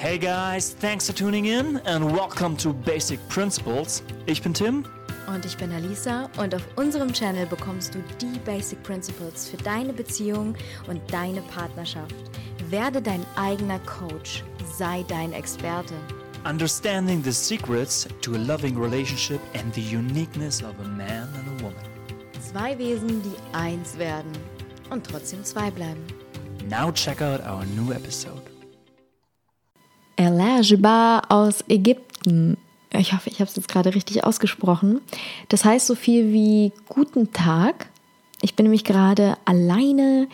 Hey guys, thanks for tuning in and welcome to Basic Principles. Ich bin Tim. Und ich bin Alisa und auf unserem Channel bekommst du die Basic Principles für deine Beziehung und deine Partnerschaft. Werde dein eigener Coach, sei dein Experte. Understanding the secrets to a loving relationship and the uniqueness of a man and a woman. Zwei Wesen, die eins werden und trotzdem zwei bleiben. Now check out our new episode. Elajba aus Ägypten. Ich hoffe, ich habe es jetzt gerade richtig ausgesprochen. Das heißt so viel wie guten Tag. Ich bin nämlich gerade alleine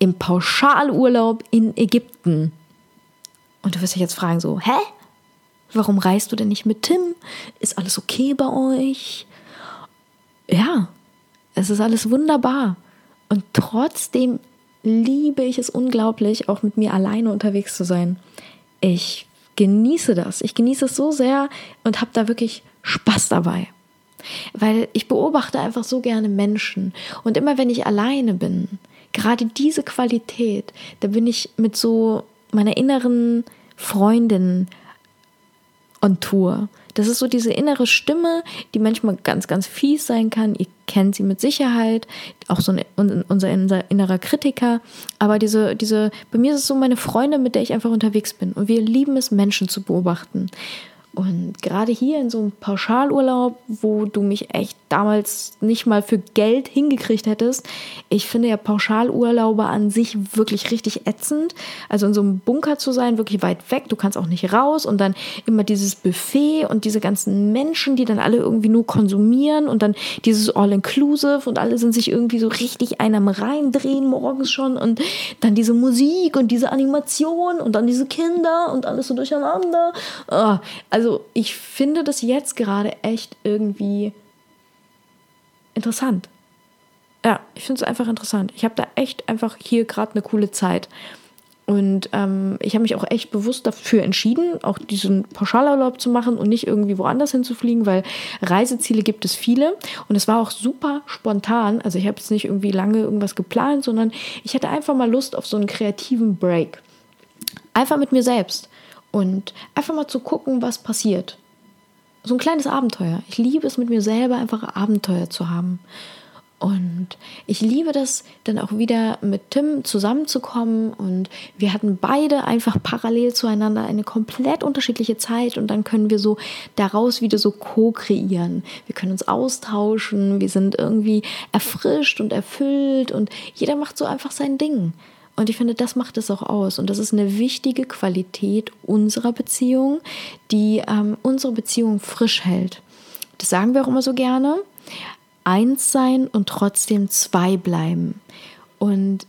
im Pauschalurlaub in Ägypten. Und du wirst dich jetzt fragen so, hä? Warum reist du denn nicht mit Tim? Ist alles okay bei euch? Ja, es ist alles wunderbar. Und trotzdem liebe ich es unglaublich, auch mit mir alleine unterwegs zu sein. Ich genieße das. Ich genieße es so sehr und habe da wirklich Spaß dabei. Weil ich beobachte einfach so gerne Menschen. Und immer wenn ich alleine bin, gerade diese Qualität, da bin ich mit so meiner inneren Freundin on Tour. Das ist so diese innere Stimme, die manchmal ganz, ganz fies sein kann. Ihr kennt sie mit Sicherheit, auch so ein, unser, unser innerer Kritiker. Aber diese, diese, bei mir ist es so meine Freundin, mit der ich einfach unterwegs bin. Und wir lieben es, Menschen zu beobachten. Und gerade hier in so einem Pauschalurlaub, wo du mich echt damals nicht mal für Geld hingekriegt hättest, ich finde ja Pauschalurlaube an sich wirklich richtig ätzend. Also in so einem Bunker zu sein, wirklich weit weg, du kannst auch nicht raus und dann immer dieses Buffet und diese ganzen Menschen, die dann alle irgendwie nur konsumieren und dann dieses All-Inclusive und alle sind sich irgendwie so richtig einem reindrehen morgens schon und dann diese Musik und diese Animation und dann diese Kinder und alles so durcheinander. Ah, also also ich finde das jetzt gerade echt irgendwie interessant. Ja, ich finde es einfach interessant. Ich habe da echt einfach hier gerade eine coole Zeit. Und ähm, ich habe mich auch echt bewusst dafür entschieden, auch diesen Pauschalurlaub zu machen und nicht irgendwie woanders hinzufliegen, weil Reiseziele gibt es viele. Und es war auch super spontan. Also ich habe jetzt nicht irgendwie lange irgendwas geplant, sondern ich hatte einfach mal Lust auf so einen kreativen Break. Einfach mit mir selbst und einfach mal zu gucken, was passiert. So ein kleines Abenteuer. Ich liebe es mit mir selber einfach Abenteuer zu haben. Und ich liebe das, dann auch wieder mit Tim zusammenzukommen. Und wir hatten beide einfach parallel zueinander eine komplett unterschiedliche Zeit. Und dann können wir so daraus wieder so co-kreieren. Wir können uns austauschen. Wir sind irgendwie erfrischt und erfüllt. Und jeder macht so einfach sein Ding. Und ich finde, das macht es auch aus. Und das ist eine wichtige Qualität unserer Beziehung, die ähm, unsere Beziehung frisch hält. Das sagen wir auch immer so gerne. Eins sein und trotzdem zwei bleiben. Und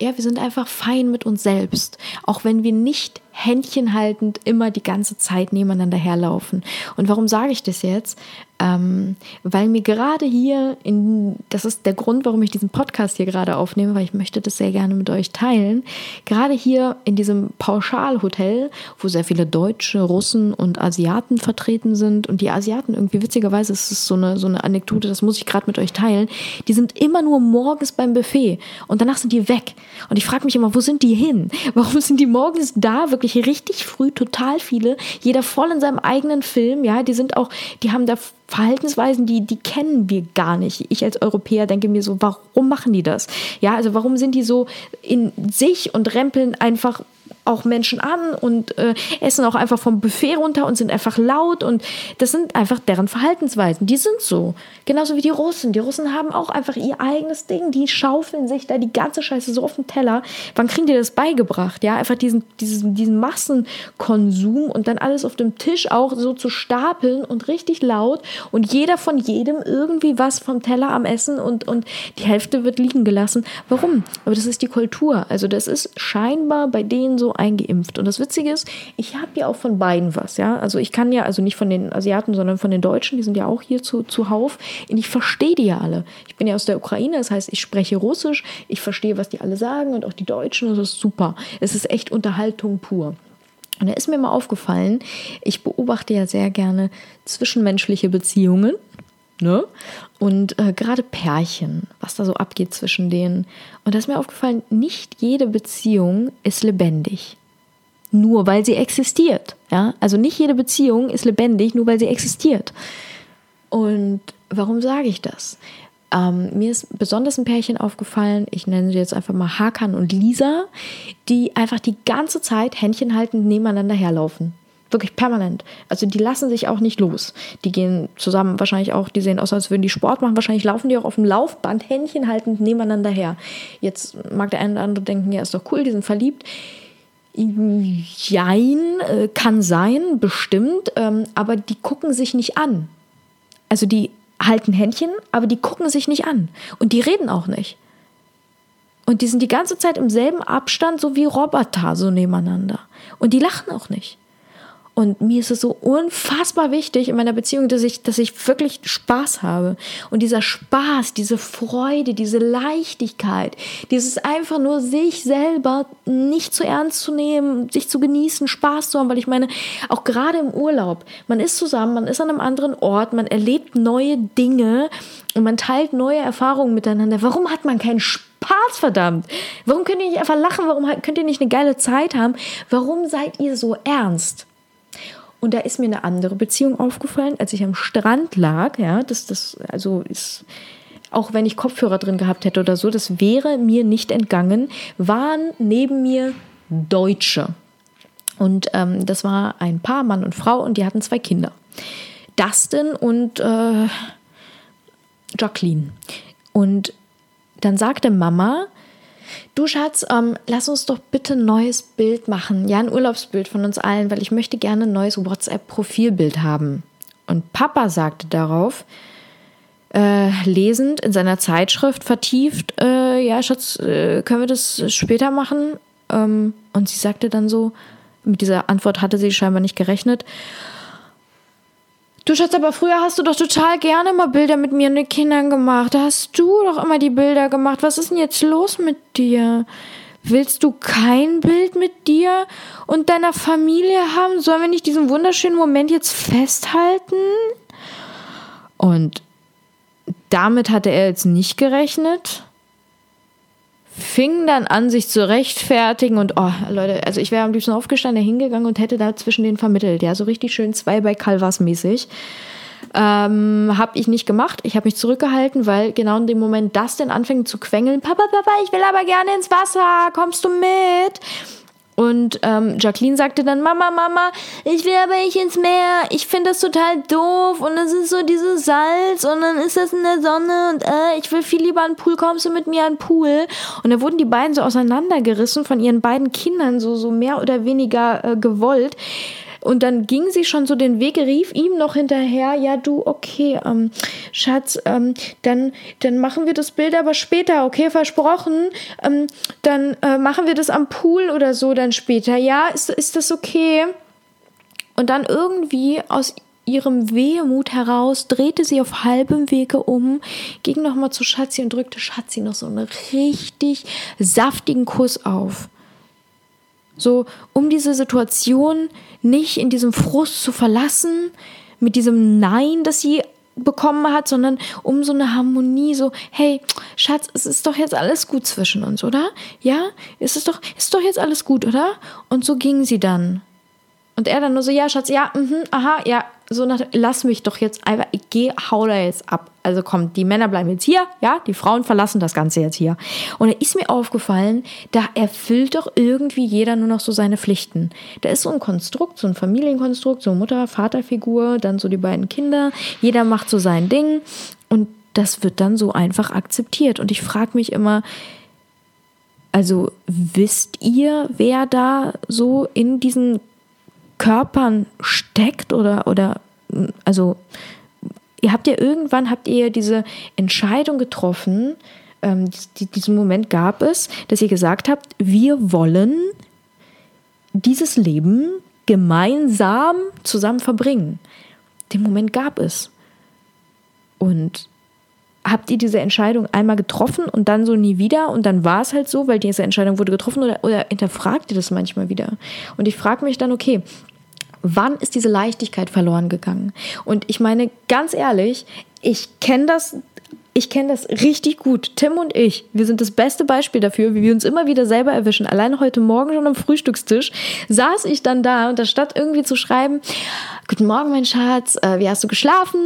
ja, wir sind einfach fein mit uns selbst, auch wenn wir nicht händchenhaltend immer die ganze Zeit nebeneinander herlaufen. Und warum sage ich das jetzt? Ähm, weil mir gerade hier, in, das ist der Grund, warum ich diesen Podcast hier gerade aufnehme, weil ich möchte das sehr gerne mit euch teilen. Gerade hier in diesem Pauschalhotel, wo sehr viele Deutsche, Russen und Asiaten vertreten sind und die Asiaten irgendwie witzigerweise, das ist so eine, so eine Anekdote, das muss ich gerade mit euch teilen, die sind immer nur morgens beim Buffet und danach sind die weg. Und ich frage mich immer, wo sind die hin? Warum sind die morgens da, wirklich richtig früh, total viele, jeder voll in seinem eigenen Film, ja, die sind auch, die haben da Verhaltensweisen, die, die kennen wir gar nicht. Ich als Europäer denke mir so, warum machen die das? Ja, also warum sind die so in sich und rempeln einfach auch Menschen an und äh, essen auch einfach vom Buffet runter und sind einfach laut und das sind einfach deren Verhaltensweisen. Die sind so. Genauso wie die Russen. Die Russen haben auch einfach ihr eigenes Ding. Die schaufeln sich da die ganze Scheiße so auf den Teller. Wann kriegen die das beigebracht? Ja, einfach diesen, diesen, diesen Massenkonsum und dann alles auf dem Tisch auch so zu stapeln und richtig laut und jeder von jedem irgendwie was vom Teller am Essen und, und die Hälfte wird liegen gelassen. Warum? Aber das ist die Kultur. Also das ist scheinbar bei denen so eingeimpft. Und das Witzige ist, ich habe ja auch von beiden was, ja. Also ich kann ja, also nicht von den Asiaten, sondern von den Deutschen, die sind ja auch hier zu, zuhauf. Und ich verstehe die ja alle. Ich bin ja aus der Ukraine, das heißt, ich spreche Russisch, ich verstehe, was die alle sagen und auch die Deutschen, das ist super. Es ist echt Unterhaltung pur. Und da ist mir mal aufgefallen, ich beobachte ja sehr gerne zwischenmenschliche Beziehungen. Ne? Und äh, gerade Pärchen, was da so abgeht zwischen denen. Und da ist mir aufgefallen, nicht jede Beziehung ist lebendig. nur weil sie existiert. Ja? Also nicht jede Beziehung ist lebendig, nur weil sie existiert. Und warum sage ich das? Ähm, mir ist besonders ein Pärchen aufgefallen, ich nenne sie jetzt einfach mal Hakan und Lisa, die einfach die ganze Zeit Händchen haltend nebeneinander herlaufen. Wirklich permanent. Also die lassen sich auch nicht los. Die gehen zusammen wahrscheinlich auch, die sehen aus, als würden die Sport machen. Wahrscheinlich laufen die auch auf dem Laufband, Händchen haltend nebeneinander her. Jetzt mag der eine oder andere denken, ja, ist doch cool, die sind verliebt. Jein, äh, kann sein, bestimmt, ähm, aber die gucken sich nicht an. Also die halten Händchen, aber die gucken sich nicht an. Und die reden auch nicht. Und die sind die ganze Zeit im selben Abstand, so wie Roboter, so nebeneinander. Und die lachen auch nicht. Und mir ist es so unfassbar wichtig in meiner Beziehung, dass ich, dass ich wirklich Spaß habe. Und dieser Spaß, diese Freude, diese Leichtigkeit, dieses einfach nur sich selber nicht zu ernst zu nehmen, sich zu genießen, Spaß zu haben, weil ich meine, auch gerade im Urlaub, man ist zusammen, man ist an einem anderen Ort, man erlebt neue Dinge und man teilt neue Erfahrungen miteinander. Warum hat man keinen Spaß, verdammt? Warum könnt ihr nicht einfach lachen? Warum könnt ihr nicht eine geile Zeit haben? Warum seid ihr so ernst? Und da ist mir eine andere Beziehung aufgefallen, als ich am Strand lag. Ja, das, das, also ist, auch wenn ich Kopfhörer drin gehabt hätte oder so, das wäre mir nicht entgangen, waren neben mir Deutsche. Und ähm, das war ein Paar, Mann und Frau, und die hatten zwei Kinder. Dustin und äh, Jacqueline. Und dann sagte Mama, Du Schatz, ähm, lass uns doch bitte ein neues Bild machen. Ja, ein Urlaubsbild von uns allen, weil ich möchte gerne ein neues WhatsApp-Profilbild haben. Und Papa sagte darauf, äh, lesend in seiner Zeitschrift vertieft, äh, ja, Schatz, äh, können wir das später machen? Ähm, und sie sagte dann so, mit dieser Antwort hatte sie scheinbar nicht gerechnet. Du Schatz, aber früher hast du doch total gerne mal Bilder mit mir und den Kindern gemacht. Da hast du doch immer die Bilder gemacht. Was ist denn jetzt los mit dir? Willst du kein Bild mit dir und deiner Familie haben? Sollen wir nicht diesen wunderschönen Moment jetzt festhalten? Und damit hatte er jetzt nicht gerechnet fing dann an, sich zu rechtfertigen und oh, Leute, also ich wäre am liebsten aufgestanden, hingegangen und hätte da zwischen denen vermittelt, ja, so richtig schön zwei bei Calvas mäßig. Ähm, habe ich nicht gemacht. Ich habe mich zurückgehalten, weil genau in dem Moment das denn anfängt zu quengeln. Papa, Papa, ich will aber gerne ins Wasser. Kommst du mit? Und ähm, Jacqueline sagte dann, Mama, Mama, ich will aber nicht ins Meer. Ich finde das total doof. Und es ist so dieses Salz und dann ist das in der Sonne und äh, ich will viel lieber an den Pool. Kommst du mit mir an den Pool? Und da wurden die beiden so auseinandergerissen von ihren beiden Kindern, so, so mehr oder weniger äh, gewollt. Und dann ging sie schon so den Weg, rief ihm noch hinterher, ja du, okay, ähm, Schatz, ähm, dann, dann machen wir das Bild aber später, okay, versprochen. Ähm, dann äh, machen wir das am Pool oder so dann später. Ja, ist, ist das okay? Und dann irgendwie aus ihrem Wehmut heraus drehte sie auf halbem Wege um, ging nochmal zu Schatzi und drückte Schatzi noch so einen richtig saftigen Kuss auf. So, um diese Situation nicht in diesem Frust zu verlassen, mit diesem Nein, das sie bekommen hat, sondern um so eine Harmonie, so, hey, Schatz, es ist doch jetzt alles gut zwischen uns, oder? Ja? Ist es doch, ist doch jetzt alles gut, oder? Und so ging sie dann. Und er dann nur so, ja, Schatz, ja, mh, aha, ja, so nach, lass mich doch jetzt einfach, ich geh, hau da jetzt ab. Also komm, die Männer bleiben jetzt hier, ja, die Frauen verlassen das Ganze jetzt hier. Und da ist mir aufgefallen, da erfüllt doch irgendwie jeder nur noch so seine Pflichten. Da ist so ein Konstrukt, so ein Familienkonstrukt, so Mutter, Vaterfigur, dann so die beiden Kinder. Jeder macht so sein Ding und das wird dann so einfach akzeptiert. Und ich frage mich immer, also wisst ihr, wer da so in diesen Körpern steckt oder, oder also ihr habt ja irgendwann habt ihr diese Entscheidung getroffen, ähm, diesen Moment gab es, dass ihr gesagt habt, wir wollen dieses Leben gemeinsam zusammen verbringen. Den Moment gab es. Und habt ihr diese Entscheidung einmal getroffen und dann so nie wieder und dann war es halt so, weil diese Entscheidung wurde getroffen oder, oder hinterfragt ihr das manchmal wieder? Und ich frage mich dann, okay, wann ist diese Leichtigkeit verloren gegangen? Und ich meine, ganz ehrlich, ich kenne das Ich kenne das richtig gut. Tim und ich, wir sind das beste Beispiel dafür, wie wir uns immer wieder selber erwischen. Allein heute Morgen schon am Frühstückstisch saß ich dann da und statt irgendwie zu schreiben, Guten Morgen, mein Schatz, äh, wie hast du geschlafen?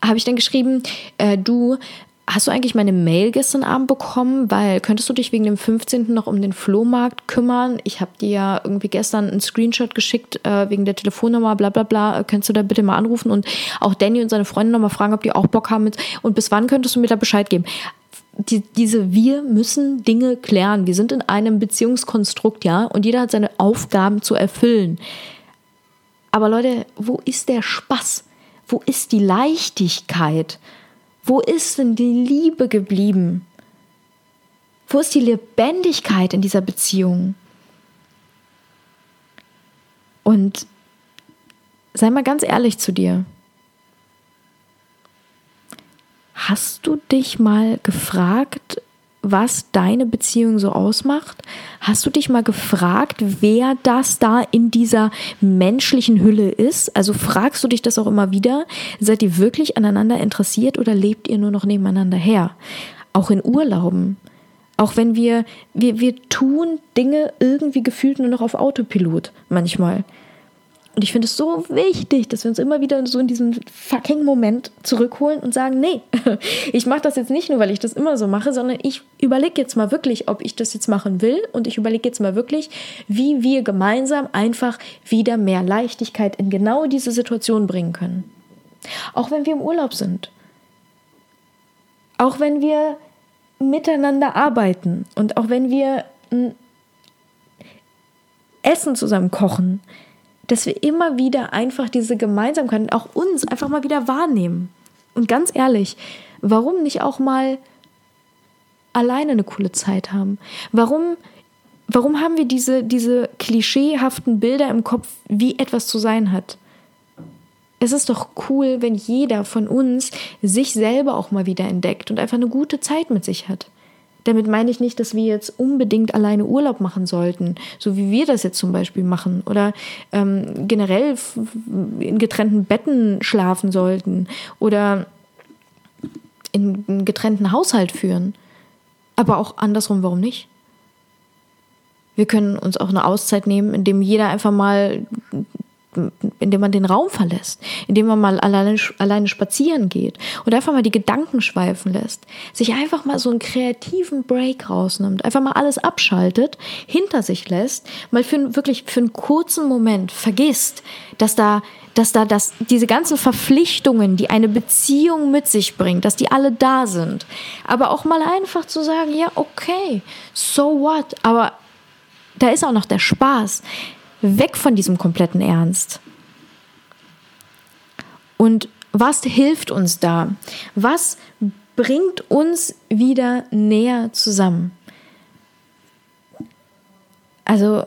Habe ich dann geschrieben, äh, du, Hast du eigentlich meine Mail gestern Abend bekommen? Weil könntest du dich wegen dem 15. noch um den Flohmarkt kümmern? Ich habe dir ja irgendwie gestern einen Screenshot geschickt äh, wegen der Telefonnummer, bla bla bla. Könntest du da bitte mal anrufen und auch Danny und seine Freunde nochmal fragen, ob die auch Bock haben? Mit, und bis wann könntest du mir da Bescheid geben? Die, diese wir müssen Dinge klären. Wir sind in einem Beziehungskonstrukt, ja, und jeder hat seine Aufgaben zu erfüllen. Aber Leute, wo ist der Spaß? Wo ist die Leichtigkeit? Wo ist denn die Liebe geblieben? Wo ist die Lebendigkeit in dieser Beziehung? Und sei mal ganz ehrlich zu dir. Hast du dich mal gefragt, was deine Beziehung so ausmacht? Hast du dich mal gefragt, wer das da in dieser menschlichen Hülle ist? Also fragst du dich das auch immer wieder? Seid ihr wirklich aneinander interessiert oder lebt ihr nur noch nebeneinander her? Auch in Urlauben. Auch wenn wir, wir, wir tun Dinge irgendwie gefühlt nur noch auf Autopilot manchmal. Und ich finde es so wichtig, dass wir uns immer wieder so in diesen fucking Moment zurückholen und sagen, nee, ich mache das jetzt nicht nur, weil ich das immer so mache, sondern ich überlege jetzt mal wirklich, ob ich das jetzt machen will und ich überlege jetzt mal wirklich, wie wir gemeinsam einfach wieder mehr Leichtigkeit in genau diese Situation bringen können. Auch wenn wir im Urlaub sind. Auch wenn wir miteinander arbeiten und auch wenn wir Essen zusammen kochen dass wir immer wieder einfach diese Gemeinsamkeit, auch uns einfach mal wieder wahrnehmen. Und ganz ehrlich, warum nicht auch mal alleine eine coole Zeit haben? Warum, warum haben wir diese, diese klischeehaften Bilder im Kopf, wie etwas zu sein hat? Es ist doch cool, wenn jeder von uns sich selber auch mal wieder entdeckt und einfach eine gute Zeit mit sich hat. Damit meine ich nicht, dass wir jetzt unbedingt alleine Urlaub machen sollten, so wie wir das jetzt zum Beispiel machen, oder ähm, generell in getrennten Betten schlafen sollten oder in einen getrennten Haushalt führen. Aber auch andersrum, warum nicht? Wir können uns auch eine Auszeit nehmen, indem jeder einfach mal indem man den Raum verlässt, indem man mal alleine, alleine spazieren geht und einfach mal die Gedanken schweifen lässt, sich einfach mal so einen kreativen Break rausnimmt, einfach mal alles abschaltet, hinter sich lässt, mal für wirklich für einen kurzen Moment vergisst, dass da dass da das, diese ganzen Verpflichtungen, die eine Beziehung mit sich bringt, dass die alle da sind. Aber auch mal einfach zu sagen, ja, okay, so what? Aber da ist auch noch der Spaß weg von diesem kompletten Ernst. Und was hilft uns da? Was bringt uns wieder näher zusammen? Also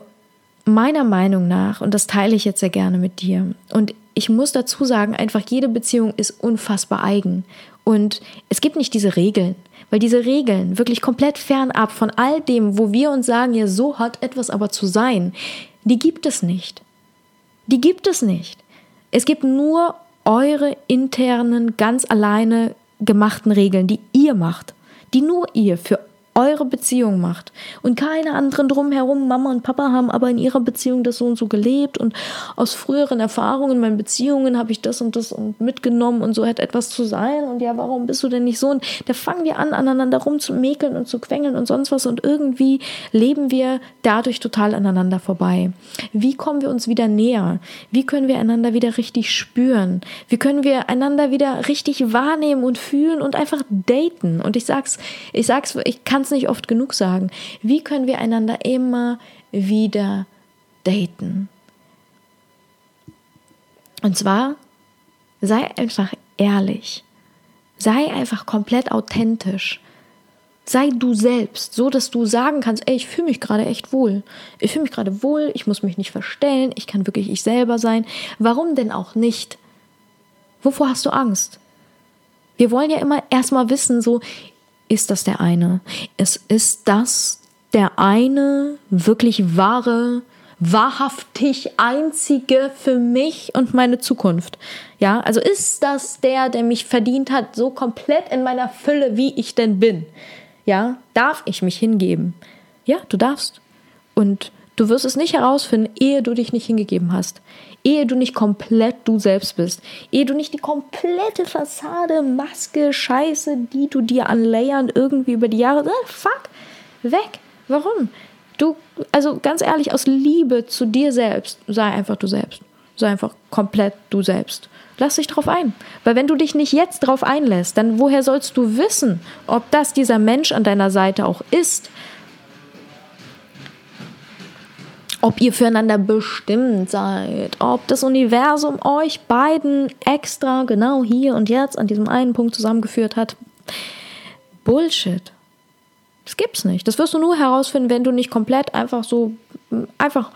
meiner Meinung nach, und das teile ich jetzt sehr gerne mit dir, und ich muss dazu sagen, einfach jede Beziehung ist unfassbar eigen. Und es gibt nicht diese Regeln, weil diese Regeln wirklich komplett fernab von all dem, wo wir uns sagen, ja, so hat etwas aber zu sein, die gibt es nicht. Die gibt es nicht. Es gibt nur eure internen, ganz alleine gemachten Regeln, die ihr macht, die nur ihr für eure Beziehung macht und keine anderen drumherum. Mama und Papa haben aber in ihrer Beziehung das so und so gelebt und aus früheren Erfahrungen, meinen Beziehungen habe ich das und das und mitgenommen und so hat etwas zu sein und ja, warum bist du denn nicht so? Und da fangen wir an, aneinander rumzumäkeln und zu quengeln und sonst was und irgendwie leben wir dadurch total aneinander vorbei. Wie kommen wir uns wieder näher? Wie können wir einander wieder richtig spüren? Wie können wir einander wieder richtig wahrnehmen und fühlen und einfach daten? Und ich sag's, ich sag's, ich kann kann es nicht oft genug sagen. Wie können wir einander immer wieder daten? Und zwar, sei einfach ehrlich. Sei einfach komplett authentisch. Sei du selbst, so dass du sagen kannst, ey, ich fühle mich gerade echt wohl. Ich fühle mich gerade wohl, ich muss mich nicht verstellen, ich kann wirklich ich selber sein. Warum denn auch nicht? Wovor hast du Angst? Wir wollen ja immer erstmal wissen, so, ist das der eine. Es ist das der eine wirklich wahre, wahrhaftig einzige für mich und meine Zukunft? Ja, also ist das der, der mich verdient hat, so komplett in meiner Fülle, wie ich denn bin? Ja, darf ich mich hingeben? Ja, du darfst. Und du wirst es nicht herausfinden, ehe du dich nicht hingegeben hast. Ehe du nicht komplett du selbst bist. Ehe du nicht die komplette Fassade, Maske, Scheiße, die du dir anlayern irgendwie über die Jahre, äh, fuck, weg. Warum? Du, also ganz ehrlich, aus Liebe zu dir selbst, sei einfach du selbst. Sei einfach komplett du selbst. Lass dich drauf ein. Weil wenn du dich nicht jetzt drauf einlässt, dann woher sollst du wissen, ob das dieser Mensch an deiner Seite auch ist? Ob ihr füreinander bestimmt seid, ob das Universum euch beiden extra genau hier und jetzt an diesem einen Punkt zusammengeführt hat. Bullshit. Das gibt's nicht. Das wirst du nur herausfinden, wenn du nicht komplett einfach so, einfach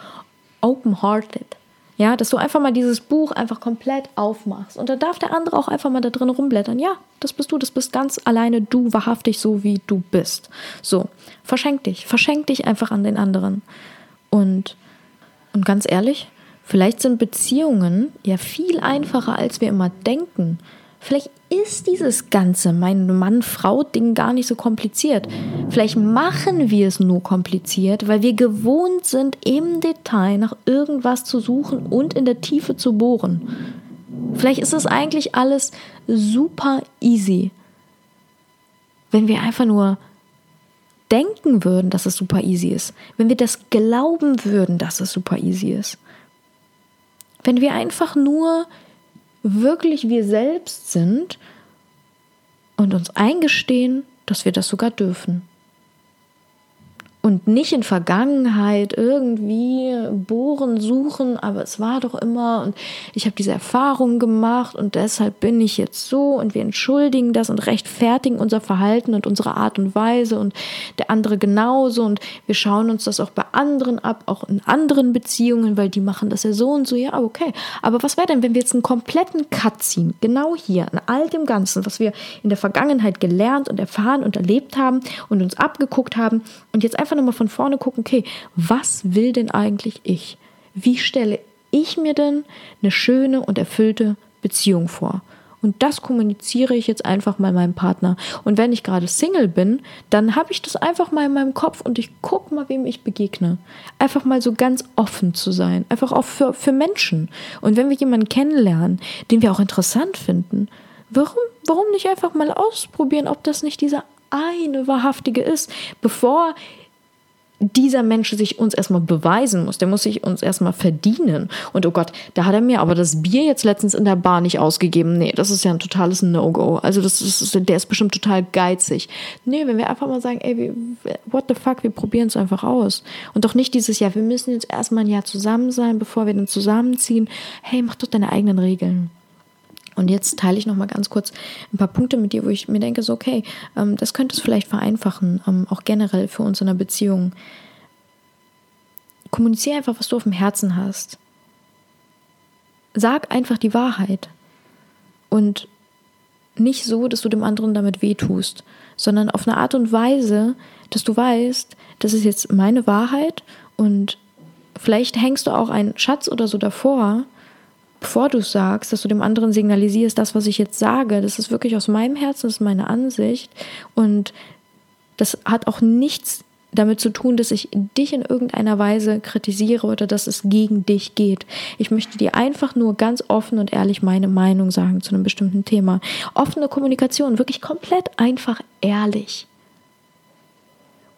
open-hearted. Ja, dass du einfach mal dieses Buch einfach komplett aufmachst. Und da darf der andere auch einfach mal da drin rumblättern. Ja, das bist du, das bist ganz alleine du, wahrhaftig so, wie du bist. So, verschenk dich, verschenk dich einfach an den anderen. Und, und ganz ehrlich, vielleicht sind Beziehungen ja viel einfacher, als wir immer denken. Vielleicht ist dieses ganze mein Mann-Frau-Ding gar nicht so kompliziert. Vielleicht machen wir es nur kompliziert, weil wir gewohnt sind, im Detail nach irgendwas zu suchen und in der Tiefe zu bohren. Vielleicht ist es eigentlich alles super easy, wenn wir einfach nur denken würden, dass es super easy ist. Wenn wir das glauben würden, dass es super easy ist. Wenn wir einfach nur wirklich wir selbst sind und uns eingestehen, dass wir das sogar dürfen und nicht in Vergangenheit irgendwie bohren, suchen, aber es war doch immer und ich habe diese Erfahrung gemacht und deshalb bin ich jetzt so und wir entschuldigen das und rechtfertigen unser Verhalten und unsere Art und Weise und der andere genauso und wir schauen uns das auch bei anderen ab, auch in anderen Beziehungen, weil die machen das ja so und so, ja, okay. Aber was wäre denn, wenn wir jetzt einen kompletten Cut ziehen, genau hier, an all dem Ganzen, was wir in der Vergangenheit gelernt und erfahren und erlebt haben und uns abgeguckt haben und jetzt einfach einfach nochmal von vorne gucken, okay, was will denn eigentlich ich? Wie stelle ich mir denn eine schöne und erfüllte Beziehung vor? Und das kommuniziere ich jetzt einfach mal meinem Partner. Und wenn ich gerade Single bin, dann habe ich das einfach mal in meinem Kopf und ich gucke mal, wem ich begegne. Einfach mal so ganz offen zu sein. Einfach auch für, für Menschen. Und wenn wir jemanden kennenlernen, den wir auch interessant finden, warum, warum nicht einfach mal ausprobieren, ob das nicht dieser eine wahrhaftige ist, bevor dieser Mensch sich uns erstmal beweisen muss. Der muss sich uns erstmal verdienen. Und oh Gott, da hat er mir aber das Bier jetzt letztens in der Bar nicht ausgegeben. Nee, das ist ja ein totales No-Go. Also das ist, der ist bestimmt total geizig. Nee, wenn wir einfach mal sagen, ey, what the fuck, wir probieren es einfach aus. Und doch nicht dieses Jahr, wir müssen jetzt erstmal ein Jahr zusammen sein, bevor wir dann zusammenziehen. Hey, mach doch deine eigenen Regeln. Und jetzt teile ich noch mal ganz kurz ein paar Punkte mit dir, wo ich mir denke, so okay, ähm, das könnte es vielleicht vereinfachen, ähm, auch generell für uns in einer Beziehung. Kommuniziere einfach, was du auf dem Herzen hast. Sag einfach die Wahrheit. Und nicht so, dass du dem anderen damit wehtust, sondern auf eine Art und Weise, dass du weißt, das ist jetzt meine Wahrheit und vielleicht hängst du auch einen Schatz oder so davor, bevor du sagst, dass du dem anderen signalisierst, das, was ich jetzt sage, das ist wirklich aus meinem Herzen, das ist meine Ansicht. Und das hat auch nichts damit zu tun, dass ich dich in irgendeiner Weise kritisiere oder dass es gegen dich geht. Ich möchte dir einfach nur ganz offen und ehrlich meine Meinung sagen zu einem bestimmten Thema. Offene Kommunikation, wirklich komplett einfach ehrlich.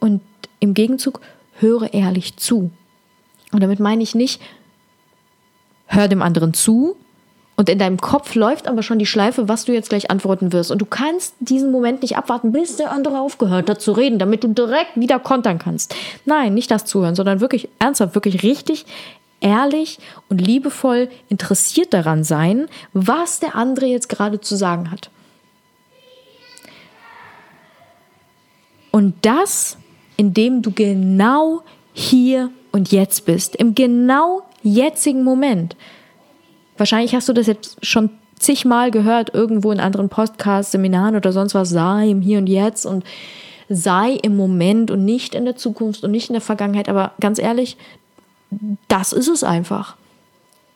Und im Gegenzug höre ehrlich zu. Und damit meine ich nicht, hör dem anderen zu und in deinem Kopf läuft aber schon die Schleife, was du jetzt gleich antworten wirst. Und du kannst diesen Moment nicht abwarten, bis der andere aufgehört hat zu reden, damit du direkt wieder kontern kannst. Nein, nicht das zuhören, sondern wirklich ernsthaft, wirklich richtig ehrlich und liebevoll interessiert daran sein, was der andere jetzt gerade zu sagen hat. Und das, indem du genau hier und jetzt bist, im genau jetzigen Moment. Wahrscheinlich hast du das jetzt schon zigmal gehört, irgendwo in anderen Podcasts, Seminaren oder sonst was, sei im Hier und Jetzt und sei im Moment und nicht in der Zukunft und nicht in der Vergangenheit. Aber ganz ehrlich, das ist es einfach.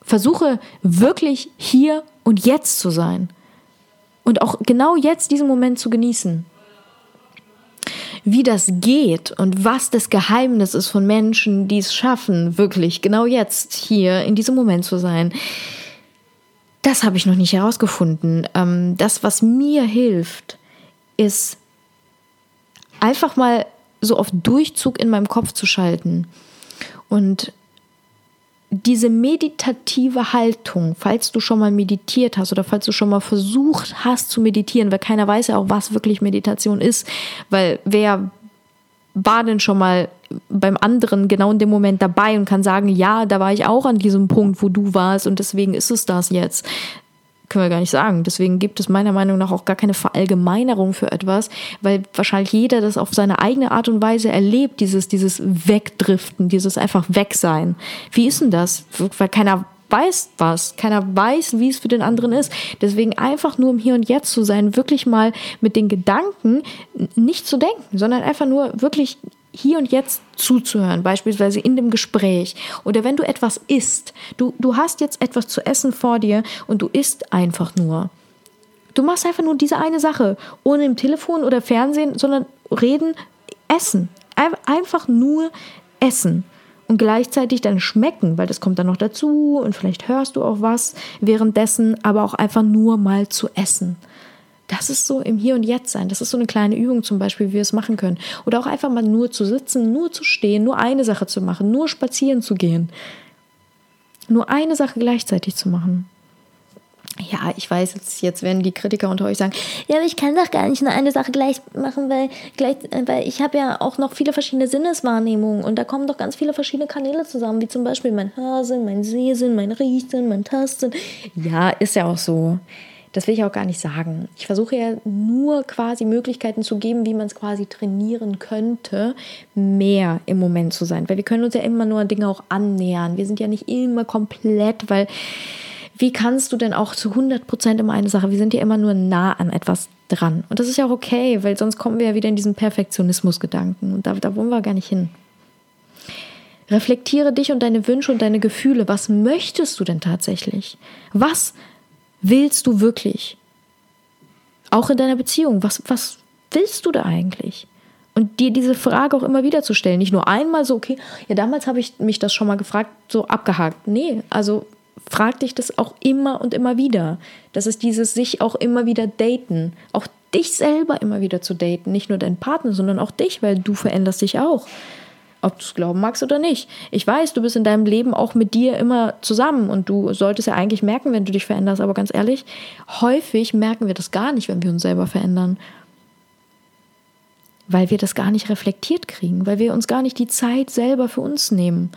Versuche wirklich hier und jetzt zu sein. Und auch genau jetzt diesen Moment zu genießen. Wie das geht und was das Geheimnis ist von Menschen, die es schaffen, wirklich genau jetzt hier in diesem Moment zu sein, das habe ich noch nicht herausgefunden. Ähm, das, was mir hilft, ist einfach mal so auf Durchzug in meinem Kopf zu schalten und diese meditative Haltung, falls du schon mal meditiert hast oder falls du schon mal versucht hast zu meditieren, weil keiner weiß ja auch, was wirklich Meditation ist, weil wer war denn schon mal beim anderen genau in dem Moment dabei und kann sagen, ja, da war ich auch an diesem Punkt, wo du warst und deswegen ist es das jetzt können wir gar nicht sagen. Deswegen gibt es meiner Meinung nach auch gar keine Verallgemeinerung für etwas, weil wahrscheinlich jeder das auf seine eigene Art und Weise erlebt, dieses, dieses Wegdriften, dieses einfach Wegsein. Wie ist denn das? Weil keiner weiß was, keiner weiß, wie es für den anderen ist. Deswegen einfach nur im Hier und Jetzt zu sein, wirklich mal mit den Gedanken nicht zu denken, sondern einfach nur wirklich hier und jetzt zuzuhören, beispielsweise in dem Gespräch oder wenn du etwas isst, du, du hast jetzt etwas zu essen vor dir und du isst einfach nur. Du machst einfach nur diese eine Sache, ohne im Telefon oder Fernsehen, sondern reden, essen. Einfach nur essen. Und gleichzeitig dann schmecken, weil das kommt dann noch dazu und vielleicht hörst du auch was währenddessen, aber auch einfach nur mal zu essen. Das ist so im Hier und Jetzt sein. Das ist so eine kleine Übung zum Beispiel, wie wir es machen können. Oder auch einfach mal nur zu sitzen, nur zu stehen, nur eine Sache zu machen, nur spazieren zu gehen. Nur eine Sache gleichzeitig zu machen. Ja, ich weiß, jetzt, jetzt werden die Kritiker unter euch sagen, ja, aber ich kann doch gar nicht nur eine Sache gleich machen, weil, gleich, weil ich habe ja auch noch viele verschiedene Sinneswahrnehmungen und da kommen doch ganz viele verschiedene Kanäle zusammen, wie zum Beispiel mein Hörsinn, mein Sehsinn, mein Riechsinn, mein Tastsinn. Ja, ist ja auch so. Das will ich auch gar nicht sagen. Ich versuche ja nur quasi Möglichkeiten zu geben, wie man es quasi trainieren könnte, mehr im Moment zu sein. Weil wir können uns ja immer nur an Dinge auch annähern. Wir sind ja nicht immer komplett, weil wie kannst du denn auch zu 100 Prozent immer eine Sache? Wir sind ja immer nur nah an etwas dran. Und das ist ja auch okay, weil sonst kommen wir ja wieder in diesen Perfektionismus-Gedanken. Und da, da wollen wir gar nicht hin. Reflektiere dich und deine Wünsche und deine Gefühle. Was möchtest du denn tatsächlich? Was willst du wirklich? Auch in deiner Beziehung, was, was willst du da eigentlich? Und dir diese Frage auch immer wieder zu stellen. Nicht nur einmal so, okay, ja, damals habe ich mich das schon mal gefragt, so abgehakt. Nee, also frag dich das auch immer und immer wieder. Das ist dieses sich auch immer wieder daten. Auch dich selber immer wieder zu daten. Nicht nur deinen Partner, sondern auch dich, weil du veränderst dich auch ob du es glauben magst oder nicht. Ich weiß, du bist in deinem Leben auch mit dir immer zusammen und du solltest ja eigentlich merken, wenn du dich veränderst, aber ganz ehrlich, häufig merken wir das gar nicht, wenn wir uns selber verändern. Weil wir das gar nicht reflektiert kriegen, weil wir uns gar nicht die Zeit selber für uns nehmen,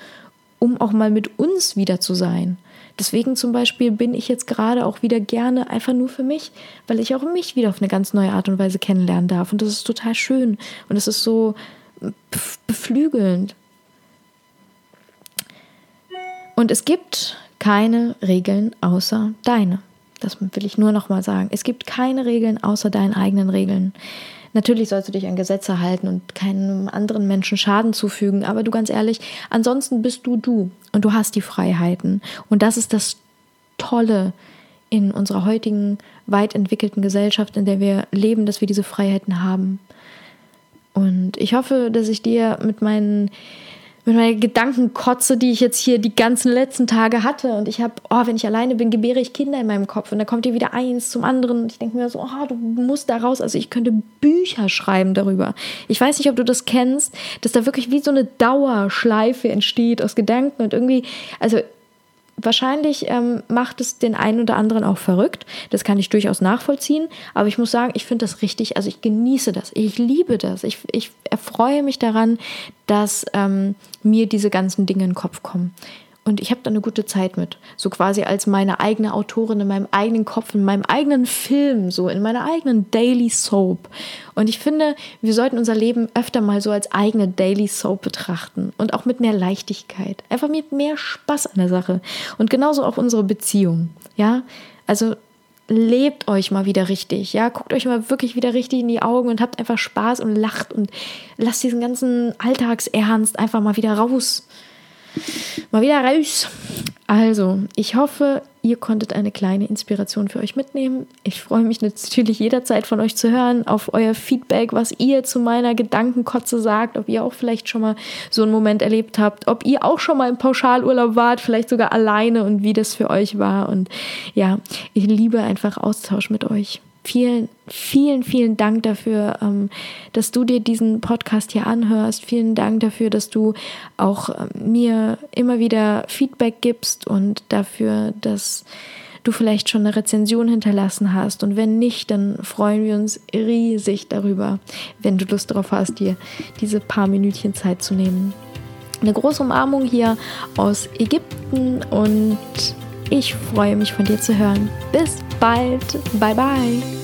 um auch mal mit uns wieder zu sein. Deswegen zum Beispiel bin ich jetzt gerade auch wieder gerne einfach nur für mich, weil ich auch mich wieder auf eine ganz neue Art und Weise kennenlernen darf. Und das ist total schön. Und es ist so, beflügelnd. Und es gibt keine Regeln außer deine. Das will ich nur noch mal sagen. Es gibt keine Regeln außer deinen eigenen Regeln. Natürlich sollst du dich an Gesetze halten und keinem anderen Menschen Schaden zufügen, aber du ganz ehrlich, ansonsten bist du du und du hast die Freiheiten. Und das ist das Tolle in unserer heutigen weit entwickelten Gesellschaft, in der wir leben, dass wir diese Freiheiten haben. Und ich hoffe, dass ich dir mit meinen mit meiner Gedankenkotze, die ich jetzt hier die ganzen letzten Tage hatte. Und ich habe, oh, wenn ich alleine bin, gebäre ich Kinder in meinem Kopf. Und da kommt dir wieder eins zum anderen. Und ich denke mir so, oh, du musst da raus. Also ich könnte Bücher schreiben darüber. Ich weiß nicht, ob du das kennst, dass da wirklich wie so eine Dauerschleife entsteht aus Gedanken. Und irgendwie, also Wahrscheinlich ähm, macht es den einen oder anderen auch verrückt. Das kann ich durchaus nachvollziehen. Aber ich muss sagen, ich finde das richtig, also ich genieße das. Ich liebe das. Ich, ich erfreue mich daran, dass ähm, mir diese ganzen Dinge in den Kopf kommen. Und ich habe da eine gute Zeit mit. So quasi als meine eigene Autorin in meinem eigenen Kopf, in meinem eigenen Film, so in meiner eigenen Daily Soap. Und ich finde, wir sollten unser Leben öfter mal so als eigene Daily Soap betrachten. Und auch mit mehr Leichtigkeit. Einfach mit mehr Spaß an der Sache. Und genauso auch unsere Beziehung. Ja, also lebt euch mal wieder richtig, ja, guckt euch mal wirklich wieder richtig in die Augen und habt einfach Spaß und lacht und lasst diesen ganzen Alltagsernst einfach mal wieder raus. Mal wieder raus. Also, ich hoffe, ihr konntet eine kleine Inspiration für euch mitnehmen. Ich freue mich natürlich jederzeit von euch zu hören, auf euer Feedback, was ihr zu meiner Gedankenkotze sagt, ob ihr auch vielleicht schon mal so einen Moment erlebt habt, ob ihr auch schon mal im Pauschalurlaub wart, vielleicht sogar alleine und wie das für euch war. Und ja, ich liebe einfach Austausch mit euch vielen, vielen, vielen Dank dafür, ähm, dass du dir diesen Podcast hier anhörst. Vielen Dank dafür, dass du auch ähm, mir immer wieder Feedback gibst und dafür, dass du vielleicht schon eine Rezension hinterlassen hast. Und wenn nicht, dann freuen wir uns riesig darüber, wenn du Lust darauf hast, dir diese paar Minütchen Zeit zu nehmen. Eine große Umarmung hier aus Ägypten und ich freue mich von dir zu hören. Bis bald. Bye bye.